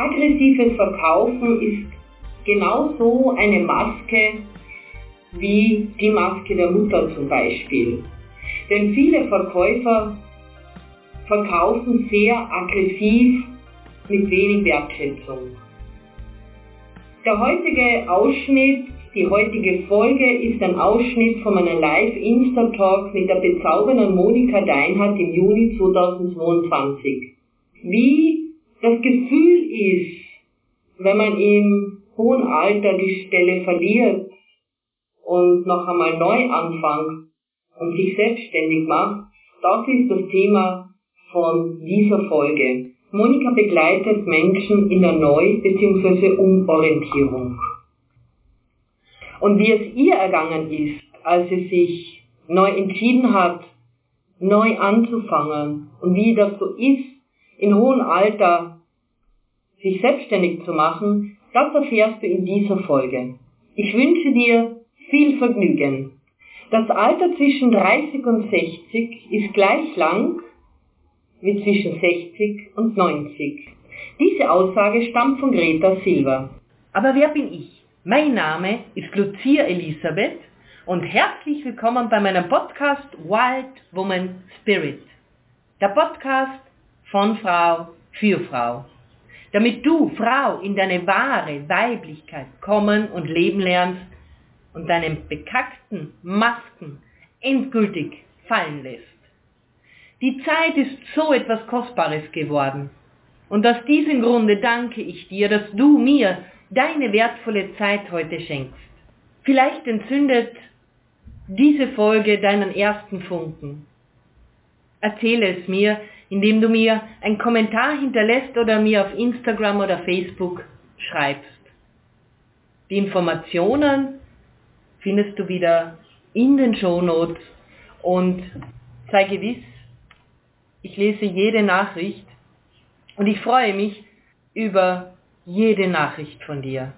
Aggressives Verkaufen ist genauso eine Maske wie die Maske der Mutter zum Beispiel. Denn viele Verkäufer verkaufen sehr aggressiv mit wenig Wertschätzung. Der heutige Ausschnitt, die heutige Folge ist ein Ausschnitt von einem Live-Insta-Talk mit der bezaubernden Monika Deinhardt im Juni 2022. Wie das Gefühl ist, wenn man im hohen Alter die Stelle verliert und noch einmal neu anfängt und sich selbstständig macht, das ist das Thema von dieser Folge. Monika begleitet Menschen in der Neu- bzw. Umorientierung. Und wie es ihr ergangen ist, als sie sich neu entschieden hat, neu anzufangen und wie das so ist, in hohem Alter sich selbstständig zu machen, das erfährst du in dieser Folge. Ich wünsche dir viel Vergnügen. Das Alter zwischen 30 und 60 ist gleich lang wie zwischen 60 und 90. Diese Aussage stammt von Greta Silva. Aber wer bin ich? Mein Name ist Lucia Elisabeth und herzlich willkommen bei meinem Podcast Wild Woman Spirit. Der Podcast von Frau für Frau. Damit du, Frau, in deine wahre Weiblichkeit kommen und leben lernst und deinen bekackten Masken endgültig fallen lässt. Die Zeit ist so etwas Kostbares geworden. Und aus diesem Grunde danke ich dir, dass du mir deine wertvolle Zeit heute schenkst. Vielleicht entzündet diese Folge deinen ersten Funken. Erzähle es mir, indem du mir einen Kommentar hinterlässt oder mir auf Instagram oder Facebook schreibst. Die Informationen findest du wieder in den Shownotes und sei gewiss, ich lese jede Nachricht und ich freue mich über jede Nachricht von dir.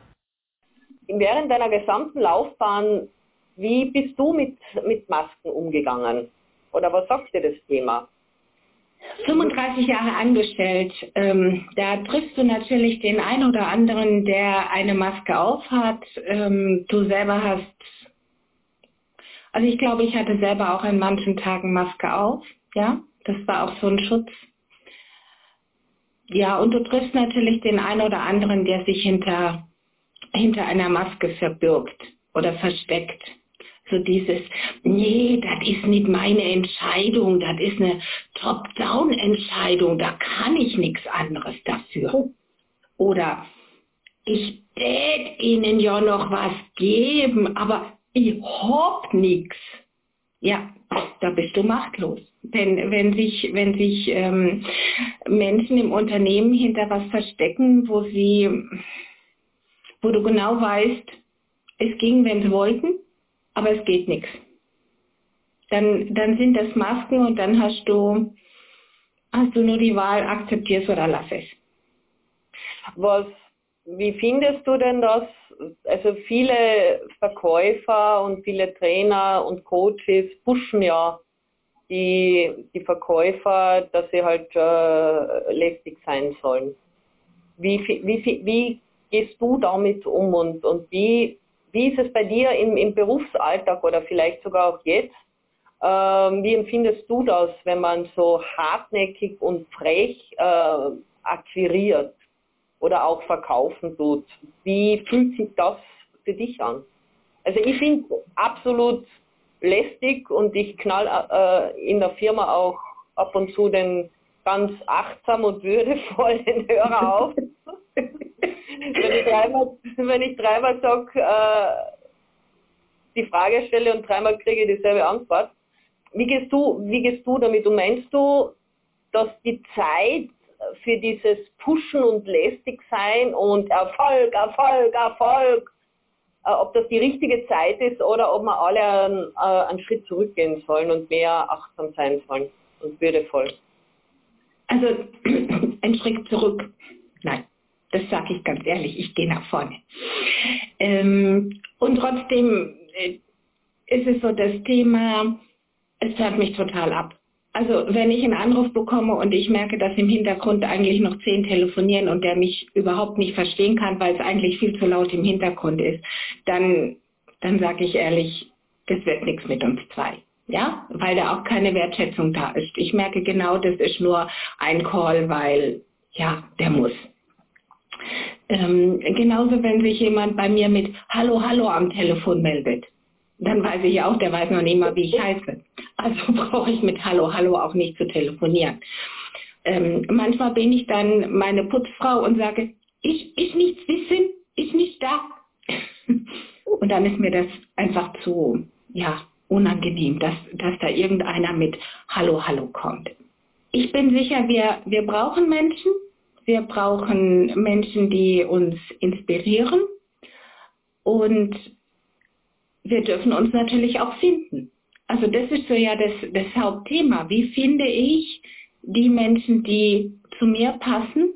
Während deiner gesamten Laufbahn, wie bist du mit, mit Masken umgegangen? Oder was sagt dir das Thema? 35 Jahre angestellt, ähm, da triffst du natürlich den einen oder anderen, der eine Maske aufhat. Ähm, du selber hast, also ich glaube, ich hatte selber auch an manchen Tagen Maske auf, ja. Das war auch so ein Schutz. Ja, und du triffst natürlich den einen oder anderen, der sich hinter, hinter einer Maske verbirgt oder versteckt. So dieses, nee, das ist nicht meine Entscheidung, das ist eine Top-Down-Entscheidung, da kann ich nichts anderes dafür. Oder ich tät ihnen ja noch was geben, aber ich hab nichts. Ja, da bist du machtlos. Wenn, wenn sich, wenn sich ähm, Menschen im Unternehmen hinter was verstecken, wo sie, wo du genau weißt, es ging, wenn sie wollten, aber es geht nichts. Dann, dann sind das Masken und dann hast du, hast du nur die Wahl, akzeptierst oder lass es. Was, wie findest du denn das? Also viele Verkäufer und viele Trainer und Coaches pushen ja die, die Verkäufer, dass sie halt äh, lästig sein sollen. Wie, wie, wie gehst du damit um und, und wie, wie ist es bei dir im, im Berufsalltag oder vielleicht sogar auch jetzt? Ähm, wie empfindest du das, wenn man so hartnäckig und frech äh, akquiriert oder auch verkaufen tut? Wie fühlt sich das für dich an? Also ich finde absolut lästig und ich knall äh, in der Firma auch ab und zu den ganz achtsam und würdevoll den Hörer auf. wenn ich dreimal, wenn ich dreimal sage, äh, die Frage stelle und dreimal kriege dieselbe Antwort. Wie gehst du, wie gehst du damit? Und meinst du, dass die Zeit für dieses Pushen und lästig sein und Erfolg, Erfolg, Erfolg äh, ob das die richtige Zeit ist oder ob wir alle einen, äh, einen Schritt zurückgehen sollen und mehr achtsam sein sollen und würdevoll. Also ein Schritt zurück. Nein, das sage ich ganz ehrlich, ich gehe nach vorne. Ähm, und trotzdem äh, ist es so das Thema, es hört mich total ab. Also wenn ich einen Anruf bekomme und ich merke, dass im Hintergrund eigentlich noch zehn telefonieren und der mich überhaupt nicht verstehen kann, weil es eigentlich viel zu laut im Hintergrund ist, dann, dann sage ich ehrlich, das wird nichts mit uns zwei. Ja, weil da auch keine Wertschätzung da ist. Ich merke genau, das ist nur ein Call, weil ja, der muss. Ähm, genauso, wenn sich jemand bei mir mit Hallo, Hallo am Telefon meldet, dann weiß ich auch, der weiß noch nicht mal, wie ich heiße. Also brauche ich mit Hallo, Hallo auch nicht zu telefonieren. Ähm, manchmal bin ich dann meine Putzfrau und sage, ich, ich nichts wissen, ist nicht da. und dann ist mir das einfach zu, ja, unangenehm, dass, dass da irgendeiner mit Hallo, Hallo kommt. Ich bin sicher, wir, wir brauchen Menschen, wir brauchen Menschen, die uns inspirieren und wir dürfen uns natürlich auch finden. Also das ist so ja das, das Hauptthema. Wie finde ich die Menschen, die zu mir passen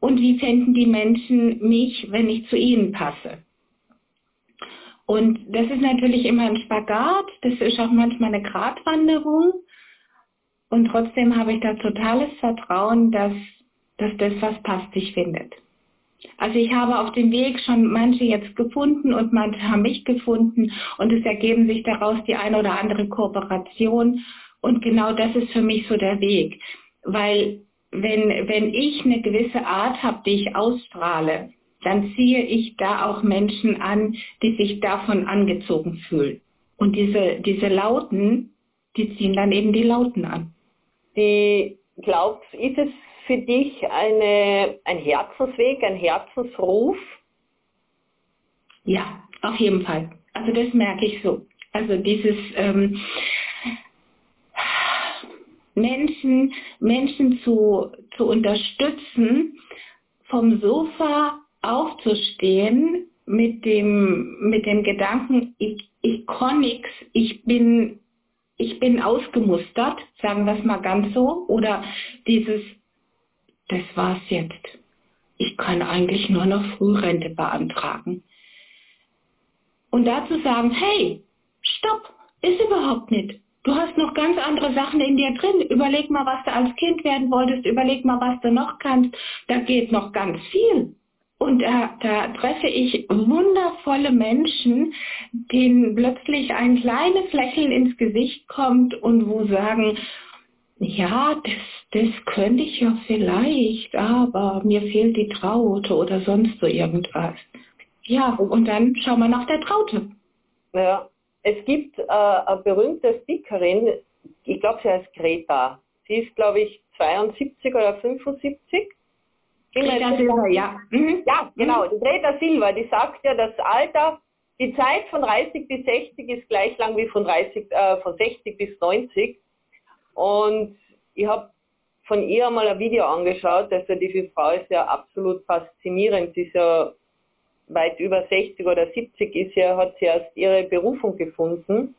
und wie finden die Menschen mich, wenn ich zu ihnen passe? Und das ist natürlich immer ein Spagat, das ist auch manchmal eine Gratwanderung. Und trotzdem habe ich da totales Vertrauen, dass dass das, was passt, sich findet. Also ich habe auf dem Weg schon manche jetzt gefunden und manche haben mich gefunden und es ergeben sich daraus die eine oder andere Kooperation und genau das ist für mich so der Weg, weil wenn, wenn ich eine gewisse Art habe, die ich ausstrahle, dann ziehe ich da auch Menschen an, die sich davon angezogen fühlen. Und diese, diese Lauten, die ziehen dann eben die Lauten an. Die glaubt, ist es für dich eine, ein Herzensweg, ein Herzensruf? Ja, auf jeden Fall. Also das merke ich so. Also dieses ähm, Menschen, Menschen zu, zu unterstützen, vom Sofa aufzustehen mit dem, mit dem Gedanken, ich, ich kann nichts, ich bin, ich bin ausgemustert, sagen wir es mal ganz so, oder dieses, das war's jetzt. Ich kann eigentlich nur noch Frührente beantragen. Und dazu sagen, hey, stopp, ist überhaupt nicht. Du hast noch ganz andere Sachen in dir drin. Überleg mal, was du als Kind werden wolltest. Überleg mal, was du noch kannst. Da geht noch ganz viel. Und da, da treffe ich wundervolle Menschen, denen plötzlich ein kleines Lächeln ins Gesicht kommt und wo sagen, ja, das, das könnte ich ja vielleicht, aber mir fehlt die Traute oder sonst so irgendwas. Ja, und dann schauen wir nach der Traute. Ja, es gibt äh, eine berühmte Speakerin, ich glaube, sie heißt Greta. Sie ist, glaube ich, 72 oder 75. Greta Silva, ja. Mhm. Ja, genau, die Greta Silva, die sagt ja, das Alter, die Zeit von 30 bis 60 ist gleich lang wie von, 30, äh, von 60 bis 90. Und ich habe von ihr mal ein Video angeschaut, also diese Frau ist ja absolut faszinierend. Sie ist ja weit über 60 oder 70 ist ja, hat sie erst ihre Berufung gefunden.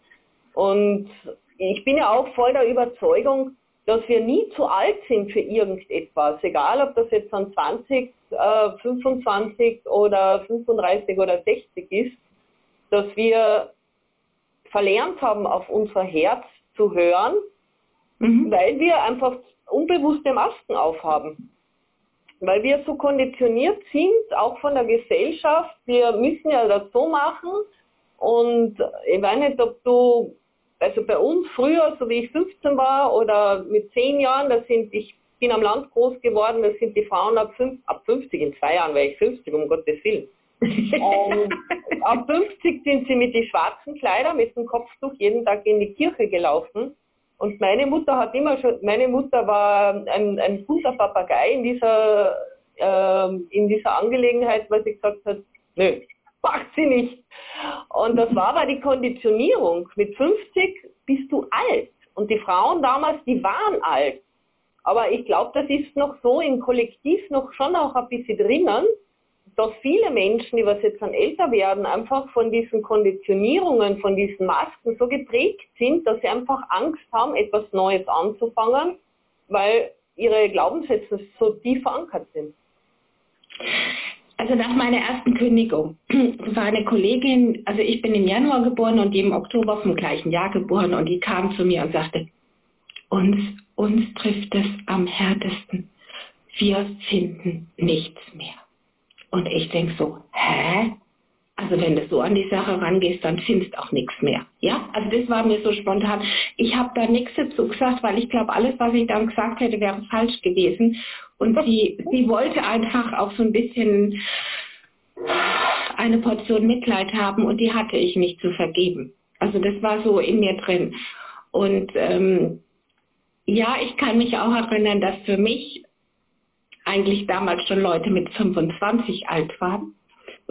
Und ich bin ja auch voll der Überzeugung, dass wir nie zu alt sind für irgendetwas, egal ob das jetzt an 20, äh, 25 oder 35 oder 60 ist, dass wir verlernt haben, auf unser Herz zu hören mhm. weil wir einfach unbewusste Masken aufhaben. Weil wir so konditioniert sind, auch von der Gesellschaft, wir müssen ja das so machen. Und ich weiß nicht, ob du, also bei uns früher, so wie ich 15 war oder mit 10 Jahren, da sind, ich bin am Land groß geworden, da sind die Frauen ab, 5, ab 50, in zwei Jahren wäre ich 50, um Gottes Willen. Und ab 50 sind sie mit den schwarzen Kleidern, mit dem Kopftuch jeden Tag in die Kirche gelaufen. Und meine Mutter hat immer schon, meine Mutter war ein, ein guter Papagei in dieser, äh, in dieser Angelegenheit, weil sie gesagt hat, nö, macht sie nicht. Und das war aber die Konditionierung. Mit 50 bist du alt. Und die Frauen damals, die waren alt. Aber ich glaube, das ist noch so im Kollektiv noch schon auch ein bisschen drinnen, dass viele Menschen, die was jetzt dann älter werden, einfach von diesen Konditionierungen, von diesen Masken so geprägt sind, dass sie einfach Angst haben, etwas Neues anzufangen, weil ihre Glaubenssätze so tief verankert sind. Also nach meiner ersten Kündigung war eine Kollegin, also ich bin im Januar geboren und die im Oktober vom gleichen Jahr geboren und die kam zu mir und sagte, uns, uns trifft es am härtesten. Wir finden nichts mehr. Und ich denke so, hä? Also wenn du so an die Sache rangehst, dann findest auch nichts mehr. Ja, also das war mir so spontan. Ich habe da nichts dazu gesagt, weil ich glaube, alles, was ich dann gesagt hätte, wäre falsch gewesen. Und sie, sie wollte einfach auch so ein bisschen eine Portion Mitleid haben und die hatte ich nicht zu vergeben. Also das war so in mir drin. Und ähm, ja, ich kann mich auch erinnern, dass für mich eigentlich damals schon Leute mit 25 alt waren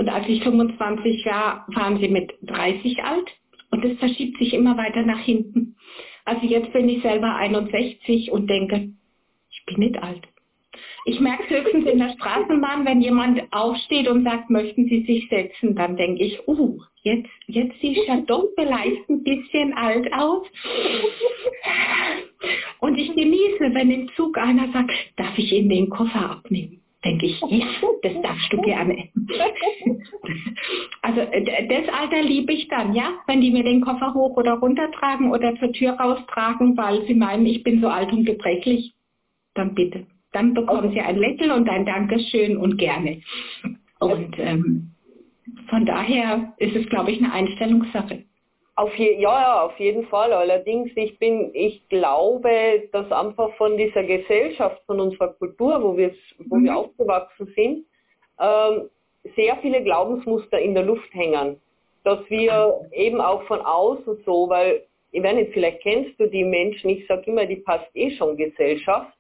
und als ich 25 war, waren sie mit 30 alt. Und das verschiebt sich immer weiter nach hinten. Also jetzt bin ich selber 61 und denke, ich bin nicht alt. Ich merke es höchstens in der Straßenbahn, wenn jemand aufsteht und sagt, möchten Sie sich setzen, dann denke ich, uh, jetzt, jetzt sieht ja doch vielleicht ein bisschen alt aus. Genieße, wenn im Zug einer sagt, darf ich Ihnen den Koffer abnehmen? denke ich, ja, das darfst du gerne. also das Alter liebe ich dann, ja, wenn die mir den Koffer hoch oder runter tragen oder zur Tür raustragen, weil sie meinen, ich bin so alt und gebrechlich, dann bitte. Dann bekommen sie ein Lächeln und ein Dankeschön und gerne. Und ähm, von daher ist es, glaube ich, eine Einstellungssache. Auf je, ja, ja, auf jeden Fall. Allerdings, ich bin, ich glaube, dass einfach von dieser Gesellschaft, von unserer Kultur, wo wir, wo mhm. wir aufgewachsen sind, ähm, sehr viele Glaubensmuster in der Luft hängen. Dass wir eben auch von außen so, weil, ich weiß nicht, vielleicht kennst du die Menschen, ich sage immer, die passt eh schon Gesellschaft.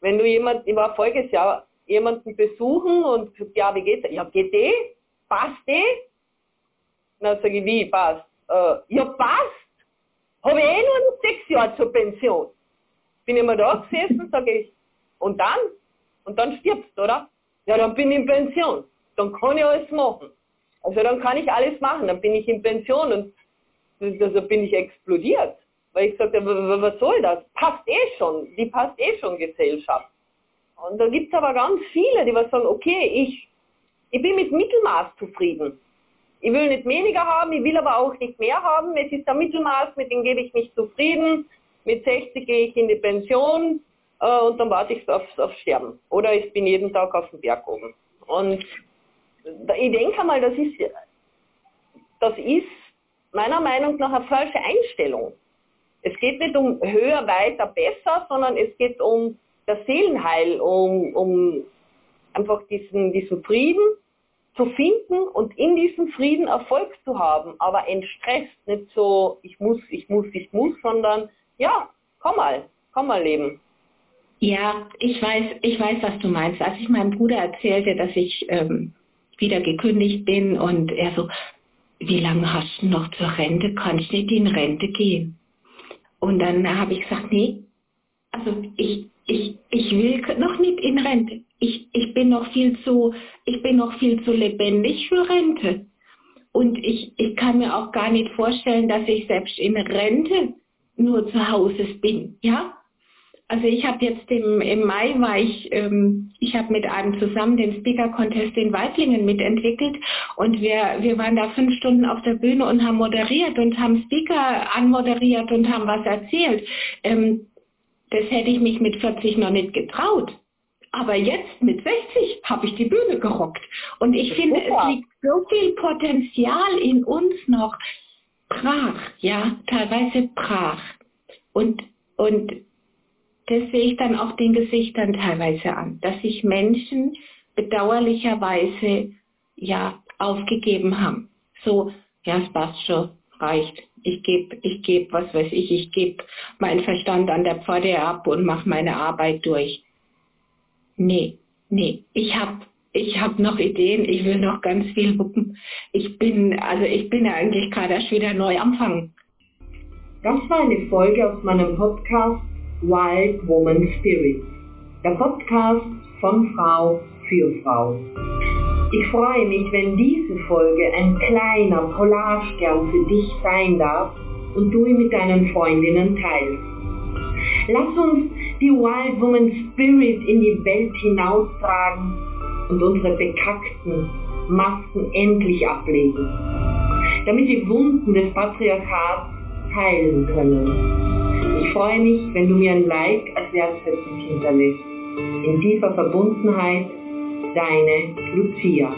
Wenn du jemand, ich war voriges Jahr jemanden besuchen und ja, wie geht's? Ja, geht eh? Passt eh? Na, sage ich, wie, passt? Äh, ja passt, habe ich eh nur sechs Jahre zur Pension. Bin mal da gesessen, sage ich, und dann? Und dann stirbst, oder? Ja, dann bin ich in Pension. Dann kann ich alles machen. Also dann kann ich alles machen, dann bin ich in Pension und also bin ich explodiert. Weil ich sagte, was soll das? Passt eh schon, die passt eh schon Gesellschaft. Und da gibt es aber ganz viele, die was sagen, okay, ich, ich bin mit Mittelmaß zufrieden. Ich will nicht weniger haben, ich will aber auch nicht mehr haben. Es ist ein Mittelmaß, mit dem gebe ich mich zufrieden. Mit 60 gehe ich in die Pension äh, und dann warte ich aufs, aufs Sterben. Oder ich bin jeden Tag auf dem Berg oben. Und ich denke mal, das ist, das ist meiner Meinung nach eine falsche Einstellung. Es geht nicht um höher, weiter, besser, sondern es geht um das Seelenheil, um, um einfach diesen, diesen Frieden zu finden und in diesem Frieden Erfolg zu haben, aber entstresst, nicht so, ich muss, ich muss, ich muss, sondern ja, komm mal, komm mal leben. Ja, ich weiß, ich weiß, was du meinst. Als ich meinem Bruder erzählte, dass ich ähm, wieder gekündigt bin und er so, wie lange hast du noch zur Rente? Kannst du nicht in Rente gehen? Und dann habe ich gesagt, nee, also ich, ich, ich will noch nicht in Rente ich, ich bin noch viel zu, ich bin noch viel zu lebendig für Rente. Und ich, ich kann mir auch gar nicht vorstellen, dass ich selbst in Rente nur zu Hause bin, ja? Also ich habe jetzt im, im Mai war ich, ähm, ich habe mit einem zusammen den Speaker Contest in Weiblingen mitentwickelt und wir, wir waren da fünf Stunden auf der Bühne und haben moderiert und haben Speaker anmoderiert und haben was erzählt. Ähm, das hätte ich mich mit 40 noch nicht getraut. Aber jetzt mit 60 habe ich die Bühne gerockt. Und ich finde, super. es liegt so viel Potenzial in uns noch brach, ja, teilweise brach. Und, und das sehe ich dann auch den Gesichtern teilweise an, dass sich Menschen bedauerlicherweise ja aufgegeben haben. So, ja, es passt schon, reicht. Ich gebe, ich gebe, was weiß ich, ich gebe meinen Verstand an der Pforte ab und mache meine Arbeit durch nee, nee, ich habe ich hab noch Ideen, ich will noch ganz viel wuppen. Ich bin, also ich bin ja eigentlich gerade erst wieder neu anfangen. Das war eine Folge aus meinem Podcast Wild Woman Spirit. Der Podcast von Frau für Frau. Ich freue mich, wenn diese Folge ein kleiner Polarstern für dich sein darf und du ihn mit deinen Freundinnen teilst. Lass uns die Wild Woman Spirit in die Welt hinaustragen und unsere bekackten Masken endlich ablegen, damit die Wunden des Patriarchats heilen können. Ich freue mich, wenn du mir ein Like als Wertschätzung hinterlässt. In dieser Verbundenheit, deine Lucia.